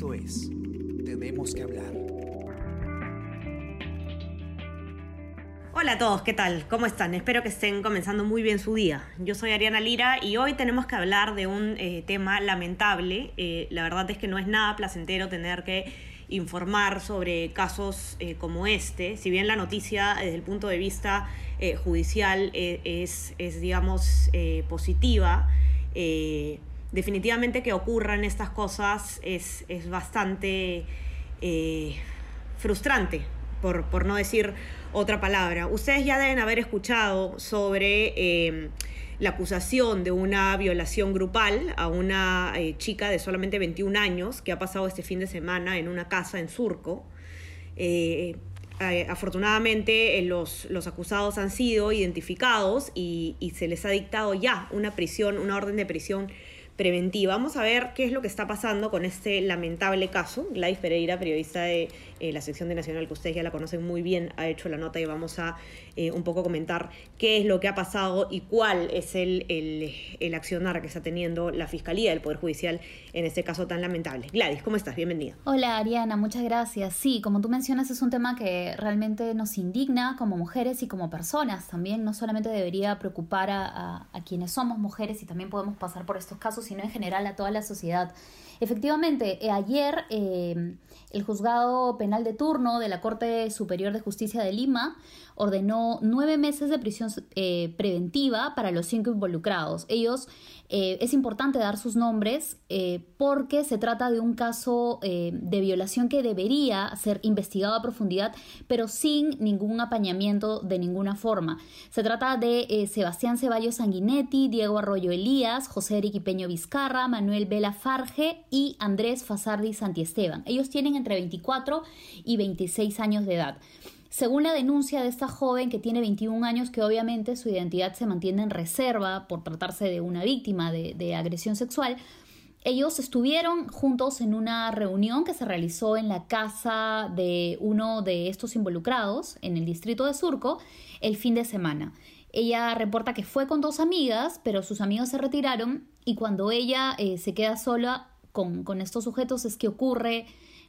Esto es Tenemos que hablar. Hola a todos, ¿qué tal? ¿Cómo están? Espero que estén comenzando muy bien su día. Yo soy Ariana Lira y hoy tenemos que hablar de un eh, tema lamentable. Eh, la verdad es que no es nada placentero tener que informar sobre casos eh, como este. Si bien la noticia desde el punto de vista judicial es, es, digamos, positiva, definitivamente que ocurran estas cosas es, bastante eh, frustrante, por, por, no decir otra palabra. Ustedes ya deben haber escuchado sobre em, la acusación de una violación grupal a una eh, chica de solamente 21 años que ha pasado este fin de semana en una casa en Surco. Eh, afortunadamente los, los, acusados han sido identificados y, y, se les ha dictado ya una prisión, una orden de prisión preventiva. Vamos a ver qué es lo que está pasando con este lamentable caso. Gladys Pereira, periodista de eh, la sección de Nacional, que ustedes ya la conocen muy bien, ha hecho la nota y vamos a eh, un poco comentar qué es lo que ha pasado y cuál es el, el, accionar que está teniendo la Fiscalía del Poder Judicial en este caso tan lamentable. Gladys, ¿cómo estás? Bienvenida. Hola Ariana, muchas gracias. Sí, como tú mencionas, es un tema que realmente nos indigna como mujeres y como personas. También no solamente debería preocupar a, a quienes somos mujeres y también podemos pasar por estos casos, sino en general a toda la sociedad. Efectivamente, eh, ayer el juzgado penal de turno de la Corte Superior de Justicia de Lima ordenó nueve meses de prisión eh, preventiva para los cinco involucrados. Ellos eh, es importante dar sus nombres eh, porque se trata de un caso de violación que debería ser investigado a profundidad, pero sin ningún apañamiento de ninguna forma. Se trata de Sebastián Ceballos Sanguinetti, Diego Arroyo Elías, José Eriquipeño Vizcarra, Manuel Vela Farge y Andrés Fasardi Santiesteban. Ellos tienen entre 24 y 26 años de edad. Según la denuncia de esta joven que tiene 21 años, que obviamente su identidad se mantiene en reserva por tratarse de una víctima de, agresión sexual, ellos estuvieron juntos en una reunión que se realizó en la casa de uno de estos involucrados en el distrito de Surco el fin de semana. Ella reporta que fue con dos amigas, pero sus amigos se retiraron y cuando ella eh, se queda sola con, estos sujetos es que ocurre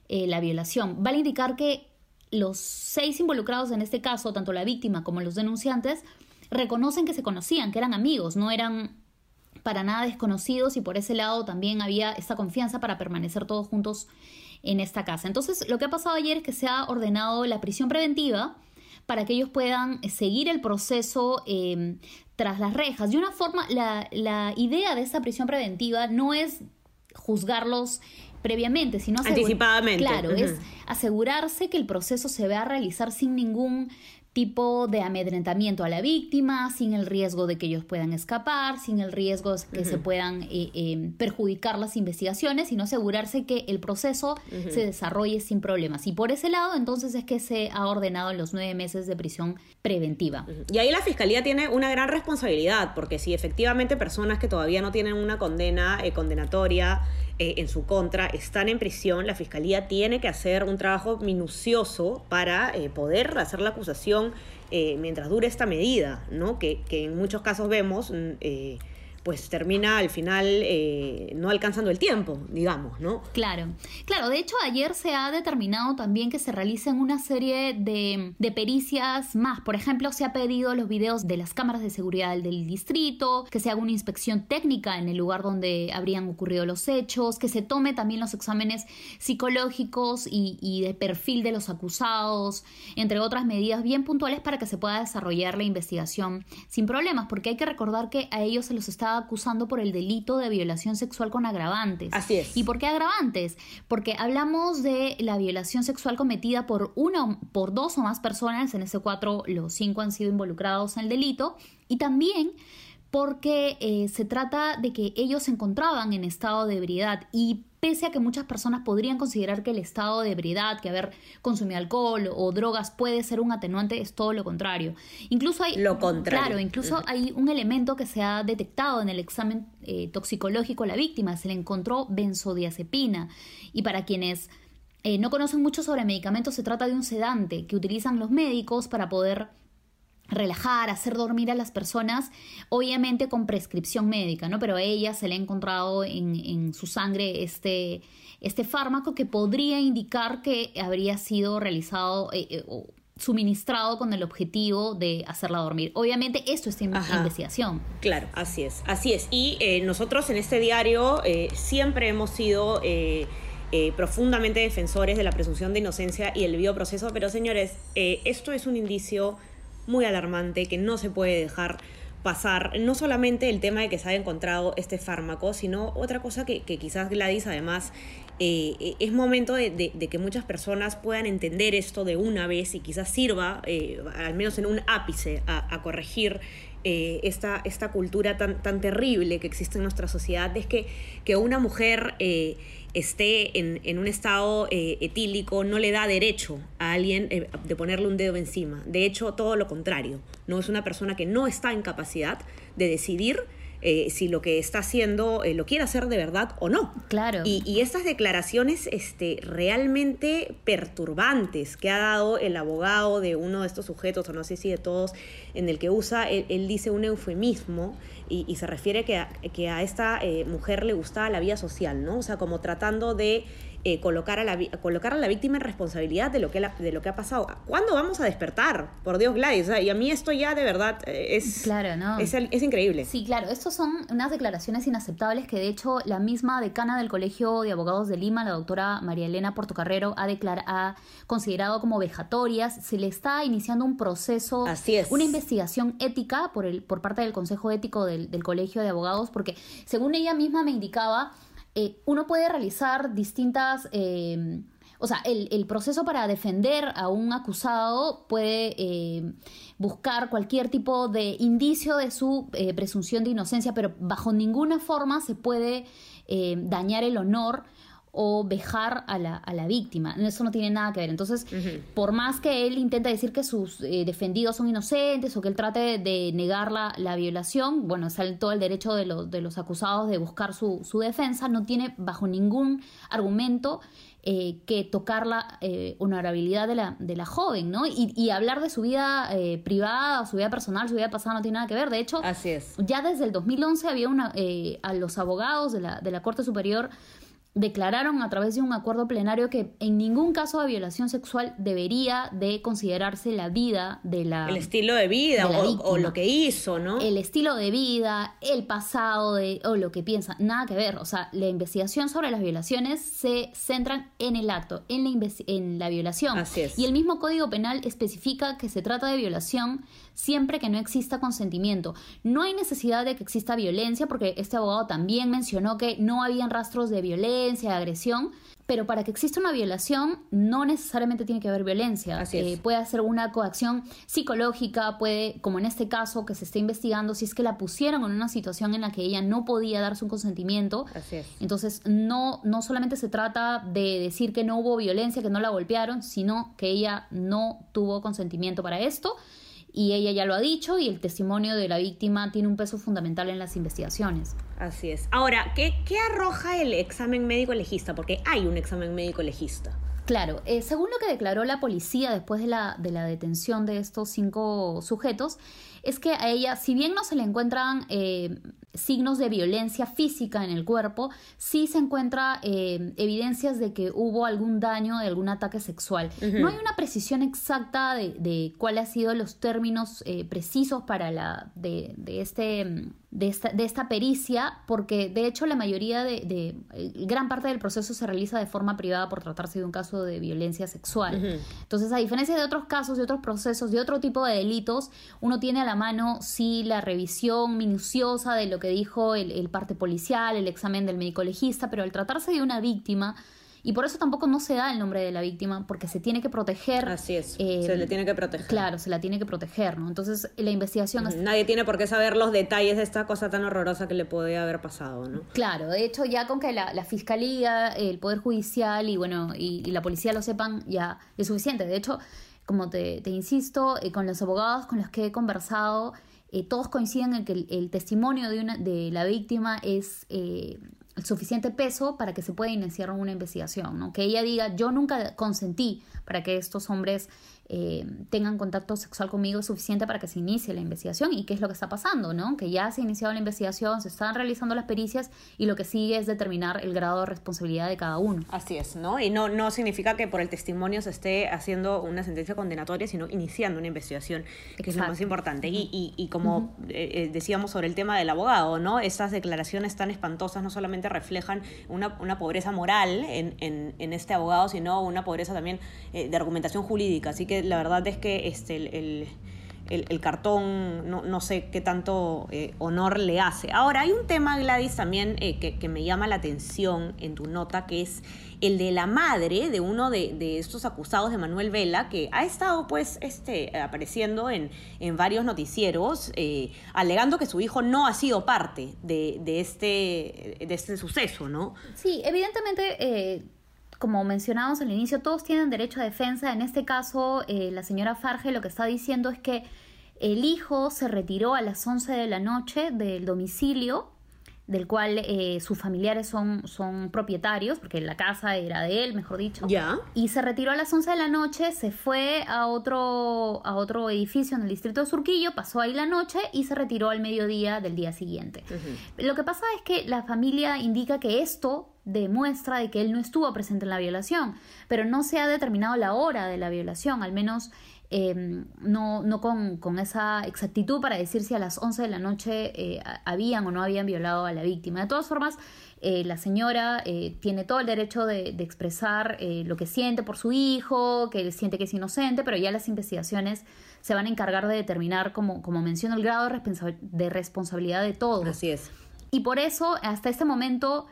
eh, la violación. Vale indicar que los seis involucrados en este caso, tanto la víctima como los denunciantes, reconocen que se conocían, que eran amigos, no eran para nada desconocidos y por ese lado también había esta confianza para permanecer todos juntos en esta casa. Entonces, lo que ha pasado ayer es que se ha ordenado la prisión preventiva para que ellos puedan seguir el proceso eh, tras las rejas. De una forma, la, la idea de esta prisión preventiva no es juzgarlos previamente, sino anticipadamente. Claro, es asegurarse que el proceso se va a realizar sin ningún tipo de amedrentamiento a la víctima, sin el riesgo de que ellos puedan escapar, sin el riesgo de que se puedan eh, eh, perjudicar las investigaciones, sino asegurarse que el proceso se desarrolle sin problemas. Y por ese lado, entonces es que se ha ordenado los nueve meses de prisión preventiva. Y ahí la Fiscalía tiene una gran responsabilidad, porque si efectivamente personas que todavía no tienen una condena eh, condenatoria eh, en su contra están en prisión, la Fiscalía tiene que hacer un trabajo minucioso para eh, poder hacer la acusación mientras dure esta medida, ¿no? Que, que en muchos casos vemos mm, pues termina al final eh, no alcanzando el tiempo, digamos, ¿no? Claro, claro, de hecho ayer se ha determinado también que se realicen una serie de, de, pericias más, por ejemplo, se ha pedido los videos de las cámaras de seguridad del distrito, que se haga una inspección técnica en el lugar donde habrían ocurrido los hechos, que se tome también los exámenes psicológicos y, y de perfil de los acusados, entre otras medidas bien puntuales para que se pueda desarrollar la investigación sin problemas, porque hay que recordar que a ellos se los está acusando por el delito de violación sexual con agravantes. Así es. ¿Y por qué agravantes? Porque hablamos de la violación sexual cometida por una, por dos o más personas, en ese cuatro los cinco han sido involucrados en el delito, y también porque eh, se trata de que ellos se encontraban en estado de ebriedad y pese a que muchas personas podrían considerar que el estado de ebriedad, que haber consumido alcohol o drogas puede ser un atenuante, es todo lo contrario. Incluso hay... Lo contrario. Claro, incluso hay un elemento que se ha detectado en el examen eh, toxicológico a la víctima, se le encontró benzodiazepina. Y para quienes... Eh, no conocen mucho sobre medicamentos, se trata de un sedante que utilizan los médicos para poder relajar, hacer dormir a las personas, obviamente con prescripción médica, ¿no? Pero a ella se le ha encontrado en, su sangre este, este fármaco que podría indicar que habría sido realizado eh, eh, o suministrado con el objetivo de hacerla dormir. Obviamente esto está en investigación. Claro, así es, así es. Y eh, nosotros en este diario siempre hemos sido... profundamente defensores de la presunción de inocencia y el bioproceso, pero señores, esto es un indicio muy alarmante que no se puede dejar pasar no solamente el tema de que se haya encontrado este fármaco, sino otra cosa que, quizás Gladys además eh, es momento de, que muchas personas puedan entender esto de una vez y quizás sirva, eh, al menos en un ápice, a, corregir eh, esta, esta cultura tan, tan terrible que existe en nuestra sociedad, es que, que una mujer esté en, un estado etílico no le da derecho a alguien de ponerle un dedo encima. De hecho, todo lo contrario. No es una persona que no está en capacidad de decidir eh, si lo que está haciendo lo quiere hacer de verdad o no. Claro. Y, estas declaraciones este, realmente perturbantes que ha dado el abogado de uno de estos sujetos, o no sé si de todos, en el que usa, él dice un eufemismo y, se refiere que a, que a esta eh, mujer le gustaba la vida social, ¿no? O sea, como tratando de eh, colocar, a la, colocar a la víctima en responsabilidad de lo, que de lo que ha pasado. ¿Cuándo vamos a despertar? Por Dios, Gladys. y a mí esto ya de verdad eh, es, claro, ¿no? es, es, increíble. Sí, claro. Estos son unas declaraciones inaceptables que de hecho la misma decana del Colegio de Abogados de Lima, la doctora María Elena Portocarrero, ha, ha considerado como vejatorias. Se le está iniciando un proceso, Así es. una investigación ética por, el, por parte del Consejo Ético del, del Colegio de Abogados, porque según ella misma me indicaba, eh, uno puede realizar distintas... Eh, o sea, el, proceso para defender a un acusado puede eh, buscar cualquier tipo de indicio de su presunción de inocencia, pero bajo ninguna forma se puede dañar el honor o vejar a la, a la, víctima. Eso no tiene nada que ver. Entonces, por más que él intenta decir que sus eh, defendidos son inocentes o que él trate de negar la, la violación, bueno, es todo el derecho de, los de los acusados de buscar su, su, defensa, no tiene bajo ningún argumento eh, que tocar la eh, honorabilidad de la, de la joven, ¿no? Y, y hablar de su vida privada, su vida personal, su vida pasada no tiene nada que ver. De hecho, Así es. ya desde el 2011 había una, a los abogados de la, de la Corte Superior declararon a través de un acuerdo plenario que en ningún caso de violación sexual debería de considerarse la vida de la el estilo de vida o, lo que hizo, ¿no? El estilo de vida, el pasado de o lo que piensa, nada que ver, o sea, la investigación sobre las violaciones se centran en el acto, en la en la violación. Así es. Y el mismo Código Penal especifica que se trata de violación siempre que no exista consentimiento. No hay necesidad de que exista violencia porque este abogado también mencionó que no habían rastros de violencia, de agresión, pero para que exista una violación no necesariamente tiene que haber violencia. Eh, puede ser una coacción psicológica, puede, como en este caso que se está investigando, si es que la pusieron en una situación en la que ella no podía dar su consentimiento. Entonces, no, no solamente se trata de decir que no hubo violencia, que no la golpearon, sino que ella no tuvo consentimiento para esto y ella ya lo ha dicho y el testimonio de la víctima tiene un peso fundamental en las investigaciones. Así es. Ahora, ¿qué, qué arroja el examen médico legista? Porque hay un examen médico legista. Claro, eh, según lo que declaró la policía después de la, de la detención de estos cinco sujetos, es que a ella, si bien no se le encuentran eh, signos de violencia física en el cuerpo, sí se encuentra eh, evidencias de que hubo algún daño, de algún ataque sexual. No hay una precisión exacta de, de cuáles han sido los términos eh, precisos para la de, de este de esta, de esta pericia, porque de hecho la mayoría de, de, gran parte del proceso se realiza de forma privada por tratarse de un caso de violencia sexual. Entonces, a diferencia de otros casos, de otros procesos, de otro tipo de delitos, uno tiene a la mano sí la revisión minuciosa de lo que dijo el, el parte policial, el examen del médico legista, pero al tratarse de una víctima, y por eso tampoco no se da el nombre de la víctima, porque se tiene que proteger. Así es. Eh, se le tiene que proteger. Claro, se la tiene que proteger, ¿no? Entonces, la investigación. Nadie tiene por qué saber los detalles de esta cosa tan horrorosa que le podía haber pasado, ¿no? Claro, de hecho, ya con que la, fiscalía, el Poder Judicial y, bueno, y, la policía lo sepan, ya es suficiente. De hecho, como te, insisto, eh, con los abogados con los que he conversado, eh, todos coinciden en que el, testimonio de, una, de la víctima es el suficiente peso para que se pueda iniciar una investigación, ¿no? Que ella diga, yo nunca consentí para que estos hombres eh, tengan contacto sexual conmigo es suficiente para que se inicie la investigación y qué es lo que está pasando, ¿no? Que ya se ha iniciado la investigación, se están realizando las pericias y lo que sigue es determinar el grado de responsabilidad de cada uno. Así es, ¿no? Y no, no significa que por el testimonio se esté haciendo una sentencia condenatoria, sino iniciando una investigación, que es lo más importante. y, y, como eh, eh, decíamos sobre el tema del abogado, ¿no? Esas declaraciones tan espantosas no solamente reflejan una, una pobreza moral en, en, este abogado, sino una pobreza también de argumentación jurídica. Así que la verdad es que este, el, cartón no, sé qué tanto eh, honor le hace. Ahora, hay un tema, Gladys, también eh, que, me llama la atención en tu nota, que es el de la madre de uno de, estos acusados de Manuel Vela, que ha estado pues este, apareciendo en, en varios noticieros, eh, alegando que su hijo no ha sido parte de, de, este, de este suceso, ¿no? Sí, evidentemente como mencionábamos al inicio, todos tienen derecho a defensa. En este caso, eh, la señora Farge lo que está diciendo es que el hijo se retiró a las 11 de la noche del domicilio del cual eh, sus familiares son, son propietarios, porque la casa era de él, mejor dicho. Ya. Y se retiró a las 11 de la noche, se fue a otro, a otro edificio en el distrito de Surquillo, pasó ahí la noche y se retiró al mediodía del día siguiente. Lo que pasa es que la familia indica que esto demuestra de que él no estuvo presente en la violación, pero no se ha determinado la hora de la violación, al menos Em, no, no con, con, esa exactitud para decir si a las 11 de la noche eh, habían o no habían violado a la víctima. De todas formas, eh, la señora eh, tiene todo el derecho de, expresar lo que siente por su hijo, que siente que es inocente, pero ya las investigaciones se van a encargar de determinar, como, como menciono, el grado de, de responsabilidad de todos. Así es. Y por eso, hasta este momento,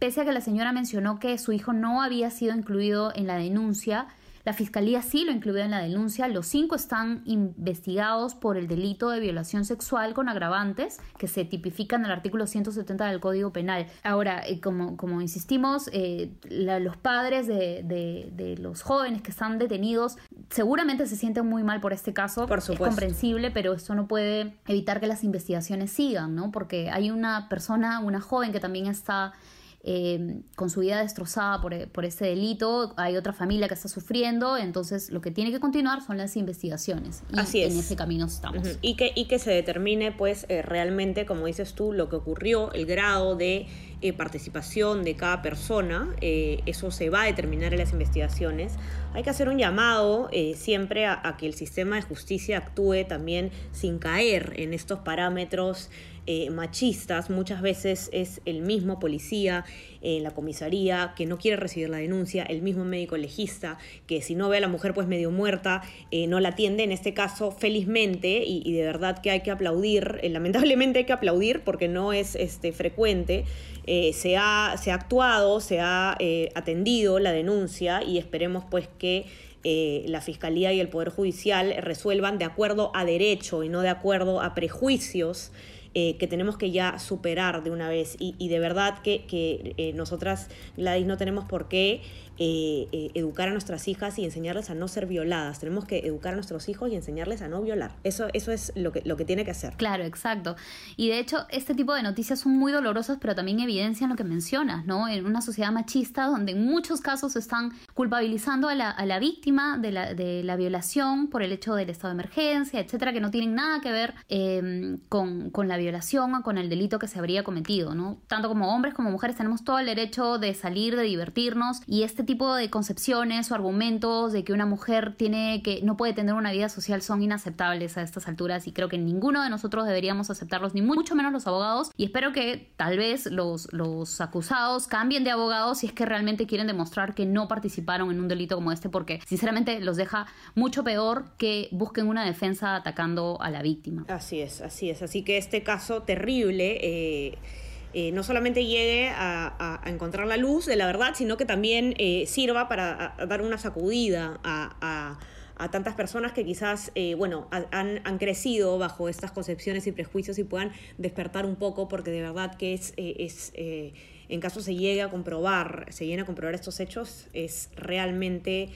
pese a que la señora mencionó que su hijo no había sido incluido en la denuncia, la fiscalía sí lo incluyó en la denuncia. Los cinco están investigados por el delito de violación sexual con agravantes que se tipifican en el artículo 170 del Código Penal. Ahora, eh, como, como insistimos, eh, los padres de, los jóvenes que están detenidos seguramente se sienten muy mal por este caso. Por Es comprensible, pero esto no puede evitar que las investigaciones sigan, ¿no? Porque hay una persona, una joven que también está eh, con su vida destrozada por, por ese delito, hay otra familia que está sufriendo, entonces lo que tiene que continuar son las investigaciones. Y Así es. En ese camino estamos. y, que, y que se determine, pues, eh, realmente, como dices tú, lo que ocurrió, el grado de eh, participación de cada persona, eso se va a determinar en las investigaciones. Hay que hacer un llamado siempre a que el sistema de justicia actúe también sin caer en estos parámetros eh, machistas, muchas veces es el mismo policía en la comisaría que no quiere recibir la denuncia, el mismo médico legista que si no ve a la mujer pues medio muerta eh, no la atiende, en este caso felizmente y, de verdad que hay que aplaudir, eh, lamentablemente hay que aplaudir porque no es este, frecuente, se, ha, se ha actuado, se ha atendido la denuncia y esperemos pues que la Fiscalía y el Poder Judicial resuelvan de acuerdo a derecho y no de acuerdo a prejuicios eh, que tenemos que ya superar de una vez. Y, de verdad que, que eh, nosotras, Gladys, no tenemos por qué eh, eh, educar a nuestras hijas y enseñarles a no ser violadas. Tenemos que educar a nuestros hijos y enseñarles a no violar. Eso, eso es lo que, lo que tiene que hacer. Claro, exacto. Y de hecho, este tipo de noticias son muy dolorosas, pero también evidencian lo que mencionas, ¿no? En una sociedad machista donde en muchos casos están culpabilizando a la, a la víctima de la, de la, violación por el hecho del estado de emergencia, etcétera, que no tienen nada que ver em, con, con la violación o con el delito que se habría cometido, ¿no? Tanto como hombres como mujeres tenemos todo el derecho de salir, de divertirnos y este tipo de concepciones o argumentos de que una mujer tiene que no puede tener una vida social son inaceptables a estas alturas y creo que ninguno de nosotros deberíamos aceptarlos ni mucho menos los abogados y espero que tal vez los, los acusados cambien de abogados si es que realmente quieren demostrar que no participaron en un delito como este porque sinceramente los deja mucho peor que busquen una defensa atacando a la víctima. Así es, así es. Así que este caso terrible eh, eh, no solamente llegue a, encontrar la luz de la verdad, sino que también eh, sirva para dar una sacudida a, tantas personas que quizás, eh, bueno, han, crecido bajo estas concepciones y prejuicios y puedan despertar un poco, porque de verdad que es, es en caso se llegue a comprobar, se lleguen a comprobar estos hechos, es realmente...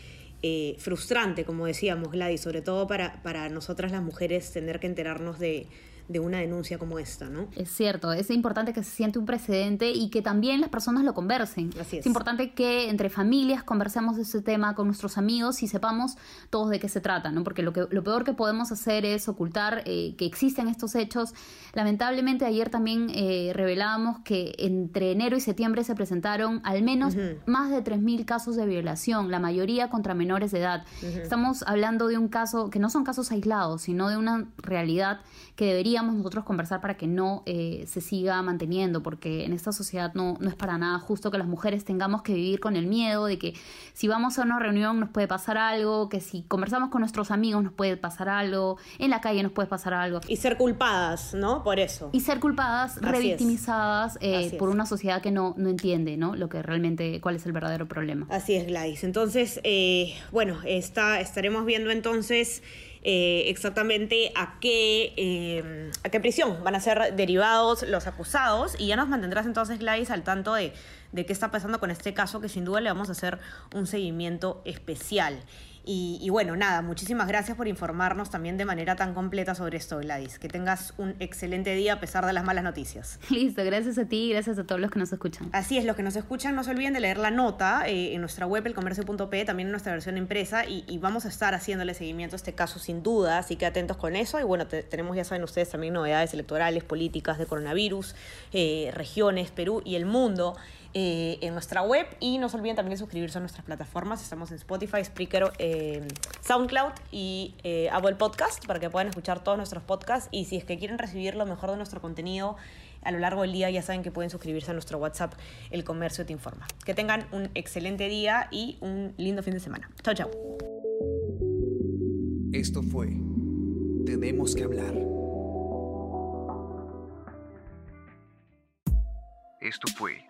frustrante, como decíamos Gladys, sobre todo para, para nosotras las mujeres tener que enterarnos de, de una denuncia como esta, ¿no? Es cierto, es importante que se siente un precedente y que también las personas lo conversen. Así es. es importante que entre familias conversemos de este tema con nuestros amigos y sepamos todos de qué se trata, ¿no? Porque lo, que, lo peor que podemos hacer es ocultar eh, que existen estos hechos. Lamentablemente ayer también eh, revelábamos que entre enero y septiembre se presentaron al menos más de 3.000 casos de violación, la mayoría contra menores de edad. Estamos hablando de un caso que no son casos aislados, sino de una realidad que nosotros conversar para que no eh, se siga manteniendo, porque en esta sociedad no, no es para nada justo que las mujeres tengamos que vivir con el miedo de que si vamos a una reunión nos puede pasar algo, que si conversamos con nuestros amigos nos puede pasar algo, en la calle nos puede pasar algo. Y ser culpadas, ¿no? Por eso. Y ser culpadas, revictimizadas eh, por una sociedad que no, no entiende, ¿no? Lo que realmente, cuál es el verdadero problema. Así es, Gladys. Entonces, eh, bueno, está, estaremos viendo entonces eh, exactamente a qué, eh, a qué prisión van a ser derivados los acusados y ya nos mantendrás entonces, Gladys, al tanto de, de qué está pasando con este caso, que sin duda le vamos a hacer un seguimiento especial. Y, bueno, nada, muchísimas gracias por informarnos también de manera tan completa sobre esto, Gladys. Que tengas un excelente día a pesar de las malas noticias. Listo, gracias a ti y gracias a todos los que nos escuchan. Así es, los que nos escuchan no se olviden de leer la nota eh, en nuestra web, elcomercio.p, también en nuestra versión impresa y, y, vamos a estar haciéndole seguimiento a este caso sin duda, así que atentos con eso. Y bueno, tenemos, ya saben ustedes, también novedades electorales, políticas de coronavirus, eh, regiones, Perú y el mundo. Eh, en nuestra web y no se olviden también de suscribirse a nuestras plataformas. Estamos en Spotify, Spreaker, eh, SoundCloud y eh, Apple Podcast para que puedan escuchar todos nuestros podcasts y si es que quieren recibir lo mejor de nuestro contenido a lo largo del día ya saben que pueden suscribirse a nuestro WhatsApp El Comercio Te Informa. Que tengan un excelente día y un lindo fin de semana. Chao, chao. Esto fue Tenemos que hablar. Esto fue